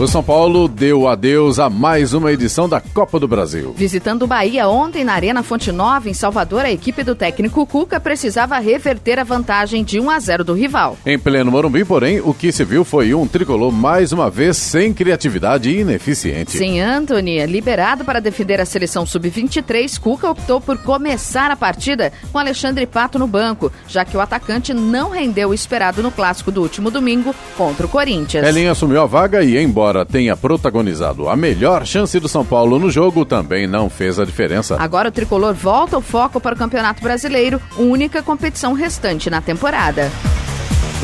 O São Paulo deu adeus a mais uma edição da Copa do Brasil. Visitando o Bahia ontem na Arena Fonte Nova, em Salvador, a equipe do técnico Cuca precisava reverter a vantagem de 1 a 0 do rival. Em pleno Morumbi, porém, o que se viu foi um tricolor mais uma vez sem criatividade e ineficiente. Sem Anthony, liberado para defender a seleção sub-23, Cuca optou por começar a partida com Alexandre Pato no banco, já que o atacante não rendeu o esperado no clássico do último domingo contra o Corinthians. Elinho assumiu a vaga e, embora tenha protagonizado a melhor chance do São Paulo no jogo, também não fez a diferença. Agora o tricolor volta o foco para o Campeonato Brasileiro, única competição restante na temporada.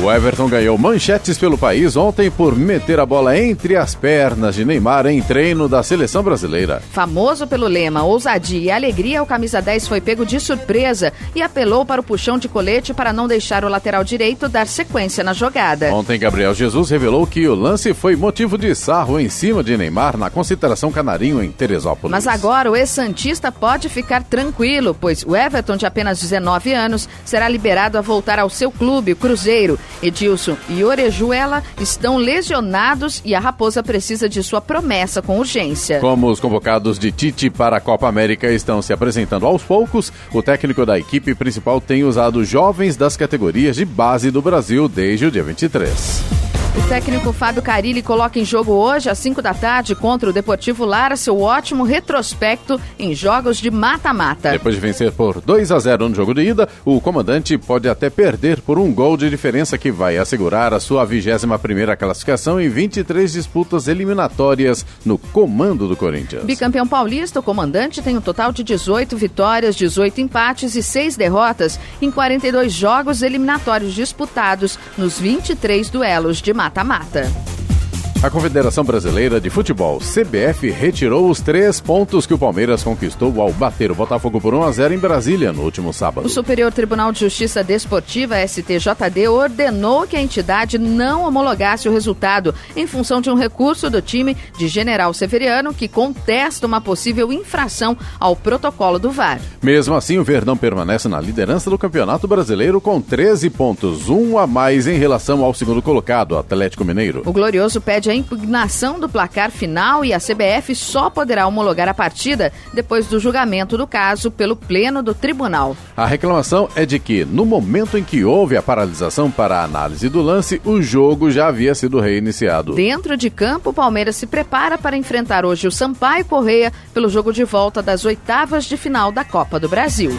O Everton ganhou manchetes pelo país ontem por meter a bola entre as pernas de Neymar em treino da seleção brasileira. Famoso pelo lema ousadia e alegria, o camisa 10 foi pego de surpresa e apelou para o puxão de colete para não deixar o lateral direito dar sequência na jogada. Ontem, Gabriel Jesus revelou que o lance foi motivo de sarro em cima de Neymar na concentração Canarinho em Teresópolis. Mas agora o ex-santista pode ficar tranquilo, pois o Everton, de apenas 19 anos, será liberado a voltar ao seu clube, o Cruzeiro. Edilson e Orejuela estão lesionados e a Raposa precisa de sua promessa com urgência. Como os convocados de Tite para a Copa América estão se apresentando aos poucos, o técnico da equipe principal tem usado jovens das categorias de base do Brasil desde o dia 23. O técnico Fábio Carilli coloca em jogo hoje, às 5 da tarde, contra o Deportivo Lara, seu ótimo retrospecto em jogos de mata-mata. Depois de vencer por 2 a 0 no jogo de ida, o comandante pode até perder por um gol de diferença que vai assegurar a sua 21ª classificação em 23 disputas eliminatórias no comando do Corinthians. Bicampeão paulista, o comandante tem um total de 18 vitórias, 18 empates e 6 derrotas em 42 jogos eliminatórios disputados nos 23 duelos de mata-mata. A Confederação Brasileira de Futebol, CBF, retirou os três pontos que o Palmeiras conquistou ao bater o Botafogo por 1 a 0 em Brasília no último sábado. O Superior Tribunal de Justiça Desportiva, STJD, ordenou que a entidade não homologasse o resultado em função de um recurso do time de General Severiano que contesta uma possível infração ao protocolo do VAR. Mesmo assim, o Verdão permanece na liderança do Campeonato Brasileiro com 13 pontos, um a mais em relação ao segundo colocado, Atlético Mineiro. O Glorioso pede a impugnação do placar final e a CBF só poderá homologar a partida depois do julgamento do caso pelo Pleno do Tribunal. A reclamação é de que, no momento em que houve a paralisação para a análise do lance, o jogo já havia sido reiniciado. Dentro de campo, o Palmeiras se prepara para enfrentar hoje o Sampaio Correia pelo jogo de volta das oitavas de final da Copa do Brasil.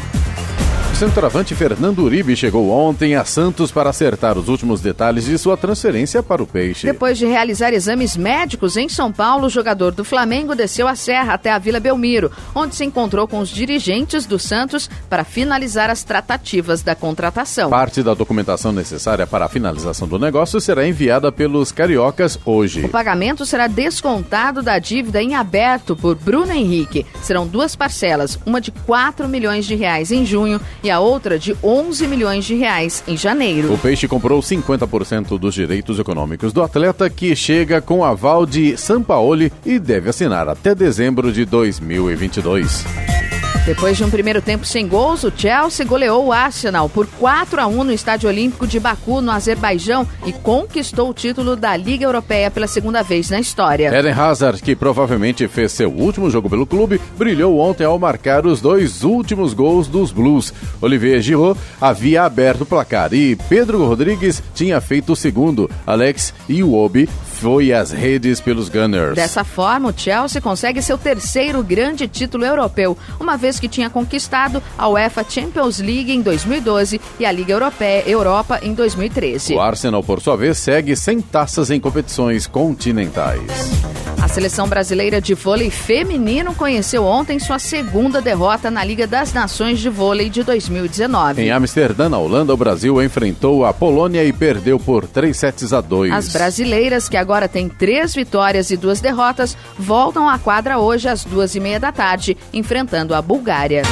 O centroavante Fernando Uribe chegou ontem a Santos para acertar os últimos detalhes de sua transferência para o Peixe. Depois de realizar exames médicos em São Paulo, o jogador do Flamengo desceu a serra até a Vila Belmiro, onde se encontrou com os dirigentes do Santos para finalizar as tratativas da contratação. Parte da documentação necessária para a finalização do negócio será enviada pelos cariocas hoje. O pagamento será descontado da dívida em aberto por Bruno Henrique. Serão duas parcelas, uma de 4 milhões de reais em junho e a outra de 11 milhões de reais em janeiro. O Peixe comprou 50% dos direitos econômicos do atleta, que chega com aval de Sampaoli e deve assinar até dezembro de 2022. Depois de um primeiro tempo sem gols, o Chelsea goleou o Arsenal por 4 a 1 no Estádio Olímpico de Baku, no Azerbaijão, e conquistou o título da Liga Europeia pela segunda vez na história. Eden Hazard, que provavelmente fez seu último jogo pelo clube, brilhou ontem ao marcar os dois últimos gols dos Blues. Olivier Giroud havia aberto o placar e Pedro Rodrigues tinha feito o segundo. Alex Iwobi foi às redes pelos Gunners. Dessa forma, o Chelsea consegue seu terceiro grande título europeu, uma vez que tinha conquistado a UEFA Champions League em 2012 e a Liga Europeia Europa em 2013. O Arsenal, por sua vez, segue sem taças em competições continentais. A seleção brasileira de vôlei feminino conheceu ontem sua segunda derrota na Liga das Nações de Vôlei de 2019. Em Amsterdã, na Holanda, o Brasil enfrentou a Polônia e perdeu por 3 sets a 2. As brasileiras, que agora têm três vitórias e duas derrotas, voltam à quadra hoje às duas e meia da tarde, enfrentando a Bulgária.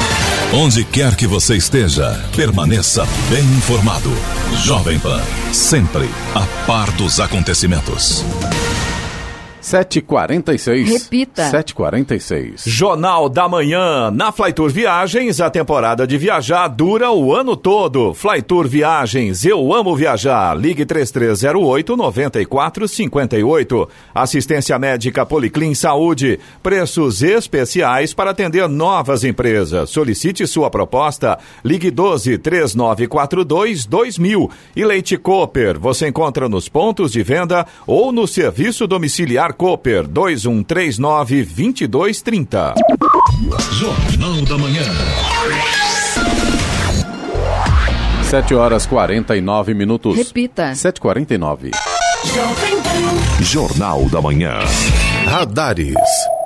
Onde quer que você esteja, permaneça bem informado. Jovem Pan, sempre a par dos acontecimentos. 7h46. Repita. 7h46. Jornal da Manhã. Na Flytour Viagens, a temporada de viajar dura o ano todo. Flytour Viagens, eu amo viajar. Ligue 3308-9458. Assistência médica Policlin Saúde. Preços especiais para atender novas empresas. Solicite sua proposta. Ligue 12-3942-2000. E Leite Cooper, você encontra nos pontos de venda ou no serviço domiciliar Cooper 2139 2230. Jornal da Manhã. 7 horas 49 minutos. Repita. 7h49. Jornal da Manhã. Radares.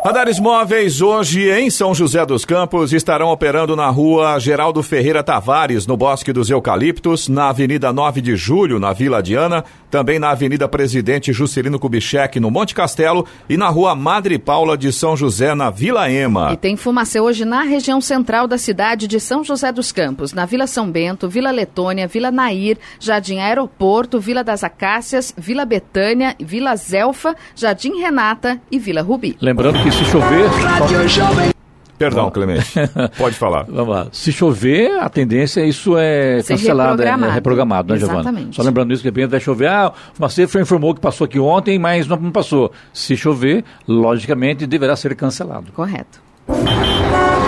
Radares móveis hoje em São José dos Campos estarão operando na rua Geraldo Ferreira Tavares, no Bosque dos Eucaliptos, na Avenida 9 de Julho, na Vila Diana, também na Avenida Presidente Juscelino Kubitschek, no Monte Castelo, e na rua Madre Paula de São José, na Vila Ema. E tem fumacê hoje na região central da cidade de São José dos Campos, na Vila São Bento, Vila Letônia, Vila Nair, Jardim Aeroporto, Vila das Acácias, Vila Betânia, Vila Zelfa, Jardim Renata e Vila Rubi. Lembrando que se chover. Perdão, Clemente. Pode falar. Vamos lá. Se chover, a tendência é isso é Ser cancelado, é, é reprogramado. reprogramado, né, Giovana? Exatamente. Só lembrando isso, que de repente vai chover. Ah, o Macedo informou que passou aqui ontem, mas não passou. Se chover, logicamente deverá ser cancelado. Correto.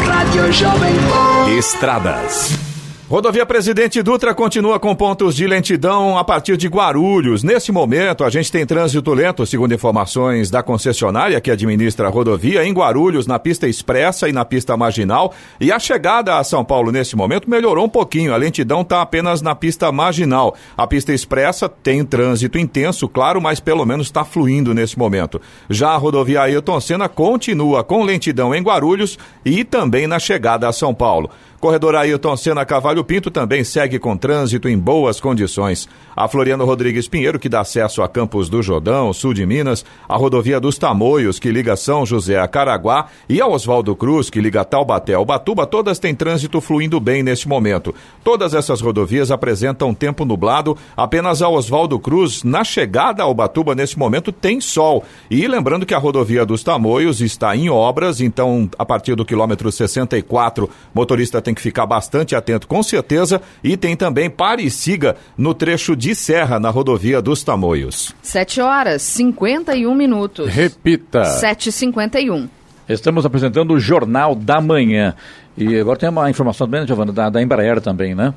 Rádio Jovem Pan. Estradas. Rodovia Presidente Dutra continua com pontos de lentidão a partir de Guarulhos. Nesse momento, a gente tem trânsito lento, segundo informações da concessionária que administra a rodovia, em Guarulhos, na pista expressa e na pista marginal. E a chegada a São Paulo nesse momento melhorou um pouquinho. A lentidão está apenas na pista marginal. A pista expressa tem trânsito intenso, claro, mas pelo menos está fluindo nesse momento. Já a rodovia Ailton Senna continua com lentidão em Guarulhos e também na chegada a São Paulo. Corredor Ailton Senna Cavalho Pinto também segue com trânsito em boas condições. A Floriano Rodrigues Pinheiro, que dá acesso a Campos do Jordão, sul de Minas, a rodovia dos Tamoios, que liga São José a Caraguá, e a Oswaldo Cruz, que liga Taubaté ao Batuba, todas têm trânsito fluindo bem neste momento. Todas essas rodovias apresentam tempo nublado, apenas a Oswaldo Cruz, na chegada ao Batuba, nesse momento, tem sol. E lembrando que a rodovia dos Tamoios está em obras, então, a partir do quilômetro 64, motorista tem que ficar bastante atento, com certeza. E tem também pare e siga no trecho de serra na rodovia dos Tamoios. 7 horas 51 minutos. Repita. 7h51. Estamos apresentando o Jornal da Manhã. E agora tem uma informação também, né, Giovana, da, da Embraer também, né?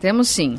Temos sim.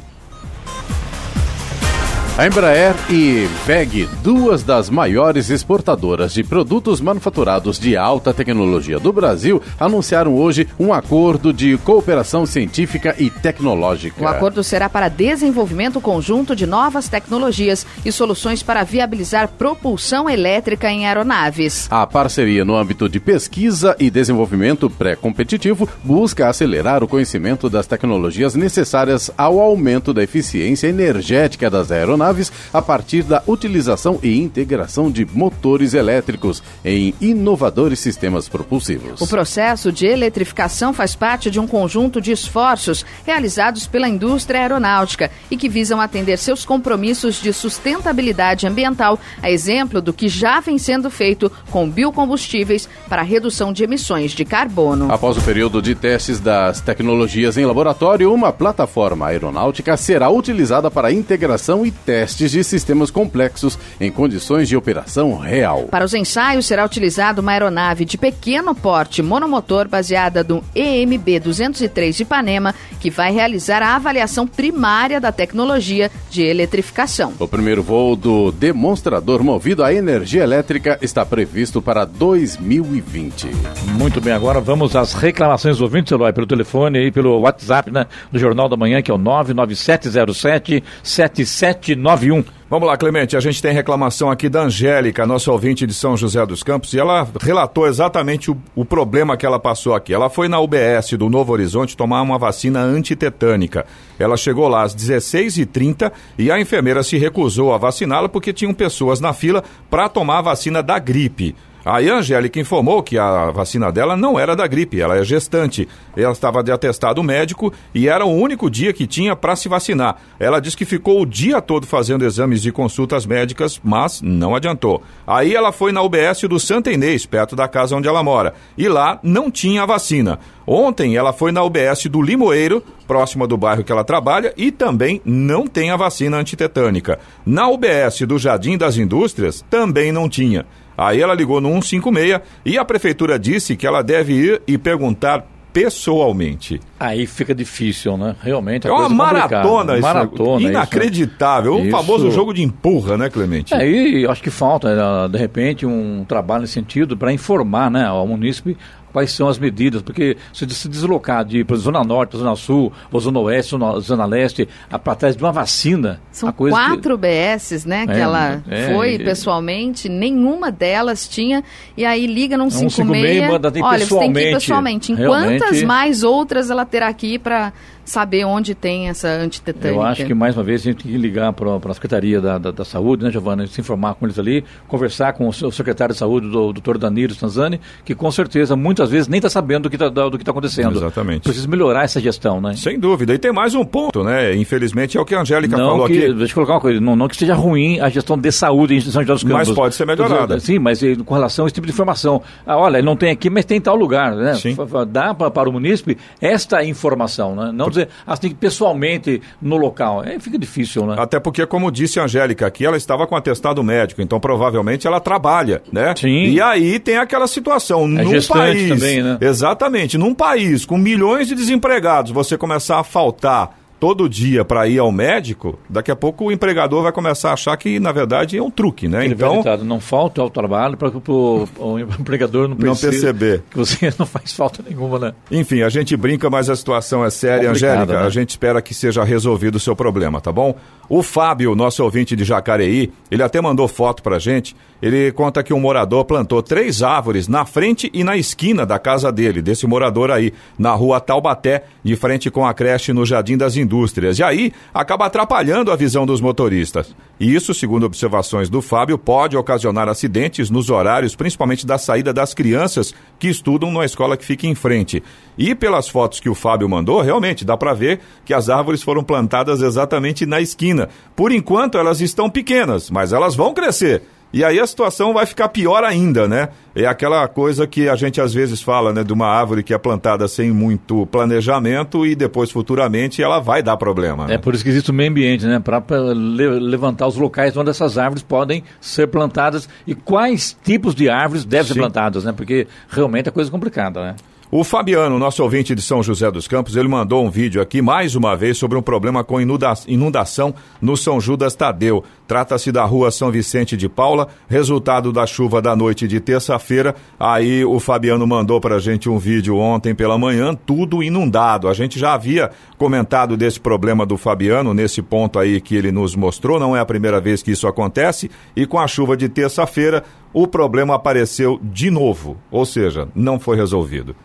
A Embraer e VEG, duas das maiores exportadoras de produtos manufaturados de alta tecnologia do Brasil, anunciaram hoje um acordo de cooperação científica e tecnológica. O acordo será para desenvolvimento conjunto de novas tecnologias e soluções para viabilizar propulsão elétrica em aeronaves. A parceria no âmbito de pesquisa e desenvolvimento pré-competitivo busca acelerar o conhecimento das tecnologias necessárias ao aumento da eficiência energética das aeronaves a partir da utilização e integração de motores elétricos em inovadores sistemas propulsivos. O processo de eletrificação faz parte de um conjunto de esforços realizados pela indústria aeronáutica e que visam atender seus compromissos de sustentabilidade ambiental, a exemplo do que já vem sendo feito com biocombustíveis para a redução de emissões de carbono. Após o período de testes das tecnologias em laboratório, uma plataforma aeronáutica será utilizada para a integração e testes de sistemas complexos em condições de operação real. Para os ensaios será utilizada uma aeronave de pequeno porte monomotor baseada no EMB-203 de Ipanema, que vai realizar a avaliação primária da tecnologia de eletrificação. O primeiro voo do demonstrador movido a energia elétrica está previsto para 2020. Muito bem, agora vamos às reclamações do ouvinte, Eloy, pelo telefone e pelo WhatsApp né, do Jornal da Manhã, que é o 99707 7799. 91. Vamos lá, Clemente. A gente tem reclamação aqui da Angélica, nossa ouvinte de São José dos Campos, e ela relatou exatamente o, o, problema que ela passou aqui. Ela foi na UBS do Novo Horizonte tomar uma vacina antitetânica. Ela chegou lá às 16h30 e a enfermeira se recusou a vaciná-la porque tinham pessoas na fila para tomar a vacina da gripe. A Angélica informou que a vacina dela não era da gripe, ela é gestante. Ela estava de atestado médico e era o único dia que tinha para se vacinar. Ela disse que ficou o dia todo fazendo exames e consultas médicas, mas não adiantou. Aí ela foi na UBS do Santa Inês, perto da casa onde ela mora, e lá não tinha a vacina. Ontem ela foi na UBS do Limoeiro, próxima do bairro que ela trabalha, e também não tem a vacina antitetânica. Na UBS do Jardim das Indústrias também não tinha. Aí ela ligou no 156 e a prefeitura disse que ela deve ir e perguntar pessoalmente. Aí fica difícil, né? Realmente é uma maratona, isso, maratona inacreditável, isso. o famoso jogo de empurra, né, Clemente? É, e acho que falta, né, de repente, um trabalho nesse sentido para informar, né, ao munícipe quais são as medidas, porque se se deslocar de para Zona Norte, para Zona Sul, ou Zona Oeste, Zona, Zona Leste, para trás de uma vacina. São quatro que... BS, né, que é, ela é, foi é, pessoalmente, nenhuma delas tinha, e aí liga num 56, é manda, olha, você tem que ir pessoalmente. Em quantas mais outras ela terá ir para saber onde tem essa antitetânica. Eu acho que, mais uma vez, a gente tem que ligar para a Secretaria da, da, da, Saúde, né, Giovana, se informar com eles ali, conversar com o, o secretário de Saúde, o doutor Danilo Stanzani, que com certeza, muitas vezes, nem está sabendo do que está do que tá acontecendo. Exatamente. Precisa melhorar essa gestão, né? Sem dúvida. E tem mais um ponto, né? Infelizmente, é o que a Angélica não falou que, aqui. Deixa eu colocar uma coisa, não, não que seja ruim a gestão de saúde em São José dos Campos. Mas pode ser melhorada. Sim, mas eh, com relação a esse tipo de informação. Ah, olha, ele não tem aqui, mas tem em tal lugar, né? Sim. Dá pra, para o munícipe esta informação, né? Não Por... dizer, que pessoalmente no local. É, fica difícil, né? Até porque, como disse a Angélica aqui, ela estava com atestado médico, então provavelmente ela trabalha, né? Sim. E aí tem aquela situação. É num país. Também, né? Exatamente. Num país com milhões de desempregados, você começar a faltar todo dia para ir ao médico, daqui a pouco o empregador vai começar a achar que, na verdade, é um truque, né? Ele então, não falta ao trabalho para que o, o, empregador não, não perceber que você não faz falta nenhuma, né? Enfim, a gente brinca, mas a situação é séria. Angélica, né? a gente espera que seja resolvido o seu problema, tá bom? O Fábio, nosso ouvinte de Jacareí, ele até mandou foto pra gente. Ele conta que um morador plantou três árvores na frente e na esquina da casa dele, desse morador aí, na rua Taubaté, de frente com a creche no Jardim das Indústrias. E aí acaba atrapalhando a visão dos motoristas. E isso, segundo observações do Fábio, pode ocasionar acidentes nos horários, principalmente da saída das crianças que estudam na escola que fica em frente. E pelas fotos que o Fábio mandou, realmente dá para ver que as árvores foram plantadas exatamente na esquina. Por enquanto elas estão pequenas, mas elas vão crescer. E aí a situação vai ficar pior ainda, né? É aquela coisa que a gente às vezes fala, né, de uma árvore que é plantada sem muito planejamento e depois futuramente ela vai dar problema. Né? É por isso que existe o meio ambiente, né? Para levantar os locais onde essas árvores podem ser plantadas e quais tipos de árvores devem Sim. ser plantadas, né? Porque realmente é coisa complicada, né? O Fabiano, nosso ouvinte de São José dos Campos, ele mandou um vídeo aqui mais uma vez sobre um problema com inundação no São Judas Tadeu. Trata-se da rua São Vicente de Paula, resultado da chuva da noite de terça-feira. Aí o Fabiano mandou para a gente um vídeo ontem pela manhã, tudo inundado. A gente já havia comentado desse problema do Fabiano, nesse ponto aí que ele nos mostrou, não é a primeira vez que isso acontece. E com a chuva de terça-feira, o problema apareceu de novo, ou seja, não foi resolvido.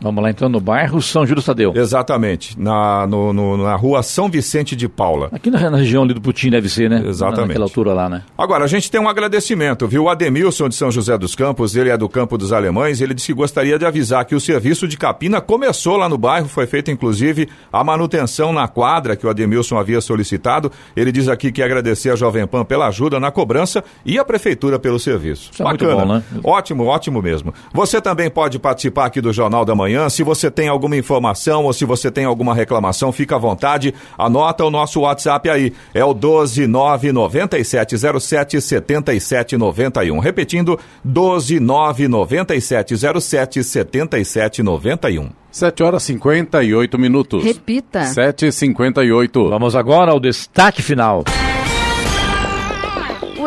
Vamos lá, então, no bairro São Júlio Tadeu. Exatamente, na, no, no, na rua São Vicente de Paula. Aqui na, na, região ali do Putim deve ser, né? Exatamente. Naquela altura lá, né? Agora, a gente tem um agradecimento, viu? O Ademilson de São José dos Campos, ele é do Campo dos Alemães, ele disse que gostaria de avisar que o serviço de capina começou lá no bairro, foi feita inclusive a manutenção na quadra que o Ademilson havia solicitado. Ele diz aqui que agradecer a Jovem Pan pela ajuda na cobrança e a prefeitura pelo serviço. Isso Bacana. É muito bom, né? Ótimo, ótimo mesmo. Você também pode participar aqui do Jornal da Manhã, se você tem alguma informação ou se você tem alguma reclamação, fica à vontade. Anota o nosso WhatsApp aí. É o 12997077791. Repetindo, 12997077791. 7 horas 58 minutos. Repita. 7h58. Vamos agora ao destaque final.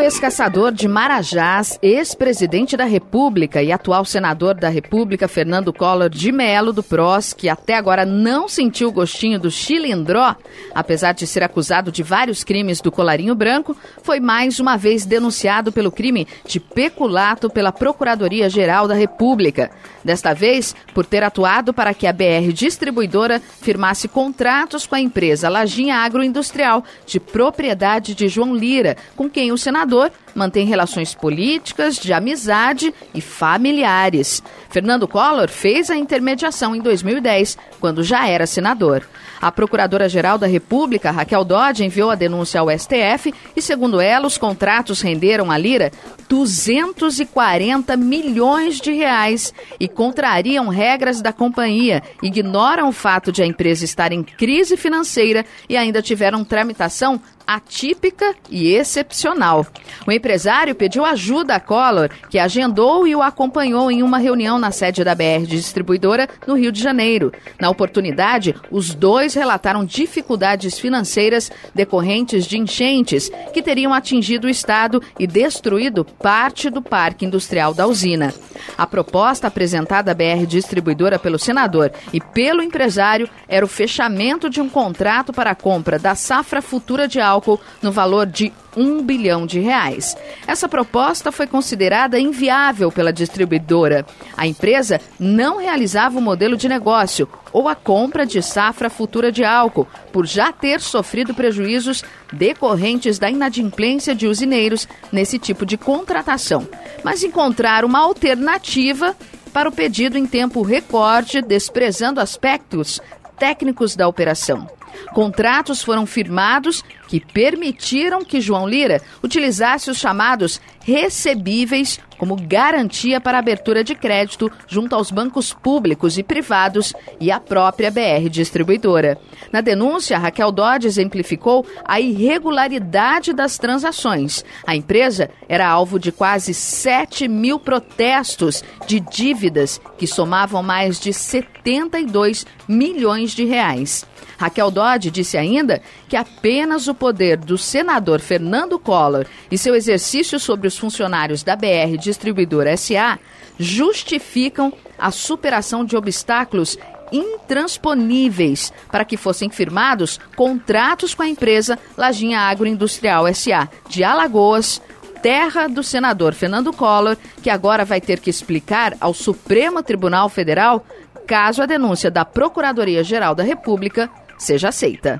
Ex-caçador de Marajás, ex-presidente da República e atual senador da República, Fernando Collor de Melo, do PROS, que até agora não sentiu o gostinho do chilindró, apesar de ser acusado de vários crimes do colarinho branco, foi mais uma vez denunciado pelo crime de peculato pela Procuradoria-Geral da República. Desta vez, por ter atuado para que a BR Distribuidora firmasse contratos com a empresa Lajinha Agroindustrial, de propriedade de João Lira, com quem o senador mantém relações políticas, de amizade e familiares. Fernando Collor fez a intermediação em 2010, quando já era senador. A Procuradora-Geral da República, Raquel Dodge, enviou a denúncia ao STF e, segundo ela, os contratos renderam a Lira 240 milhões de reais e contrariam regras da companhia, ignoram o fato de a empresa estar em crise financeira e ainda tiveram tramitação atípica e excepcional. O empresário pediu ajuda a Collor, que agendou e o acompanhou em uma reunião na sede da BR Distribuidora, no Rio de Janeiro. Na oportunidade, os dois relataram dificuldades financeiras decorrentes de enchentes que teriam atingido o estado e destruído parte do parque industrial da usina. A proposta apresentada à BR Distribuidora pelo senador e pelo empresário era o fechamento de um contrato para a compra da safra futura de álcool no valor de um bilhão de reais. Essa proposta foi considerada inviável pela distribuidora. A empresa não realizava o modelo de negócio ou a compra de safra futura de álcool, por já ter sofrido prejuízos decorrentes da inadimplência de usineiros nesse tipo de contratação. Mas encontrar uma alternativa para o pedido em tempo recorde, desprezando aspectos técnicos da operação. Contratos foram firmados que permitiram que João Lira utilizasse os chamados recebíveis como garantia para abertura de crédito junto aos bancos públicos e privados e à própria BR Distribuidora. Na denúncia, Raquel Dodge exemplificou a irregularidade das transações. A empresa era alvo de quase 7 mil protestos de dívidas que somavam mais de 72 milhões de reais. Raquel Dodge disse ainda que apenas o poder do senador Fernando Collor e seu exercício sobre os funcionários da BR Distribuidora SA justificam a superação de obstáculos intransponíveis para que fossem firmados contratos com a empresa Lajinha Agroindustrial SA de Alagoas, terra do senador Fernando Collor, que agora vai ter que explicar ao Supremo Tribunal Federal caso a denúncia da Procuradoria-Geral da República seja aceita.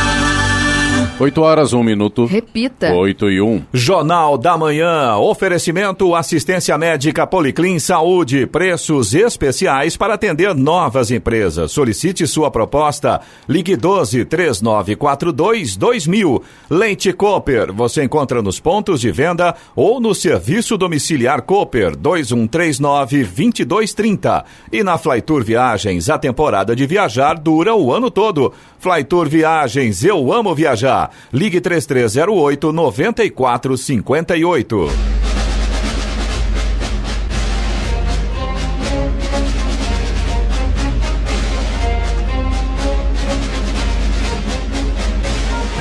8 horas, 1 minuto. Repita. 8 e 1. Jornal da Manhã. Oferecimento assistência médica Policlin Saúde. Preços especiais para atender novas empresas. Solicite sua proposta. Ligue 12 3942 2000. Leite Cooper. Você encontra nos pontos de venda ou no serviço domiciliar Cooper 2139 2230. E na Flytour Viagens, a temporada de viajar dura o ano todo. Flytour Viagens, eu amo viajar. Ligue 3308 9458.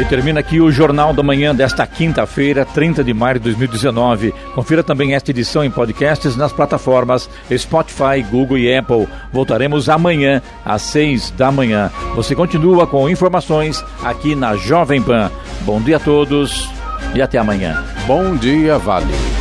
E termina aqui o Jornal da Manhã desta quinta-feira, 30 de maio de 2019. Confira também esta edição em podcasts nas plataformas Spotify, Google e Apple. Voltaremos amanhã, às 6 da manhã. Você continua com informações aqui na Jovem Pan. Bom dia a todos e até amanhã. Bom dia, Vale.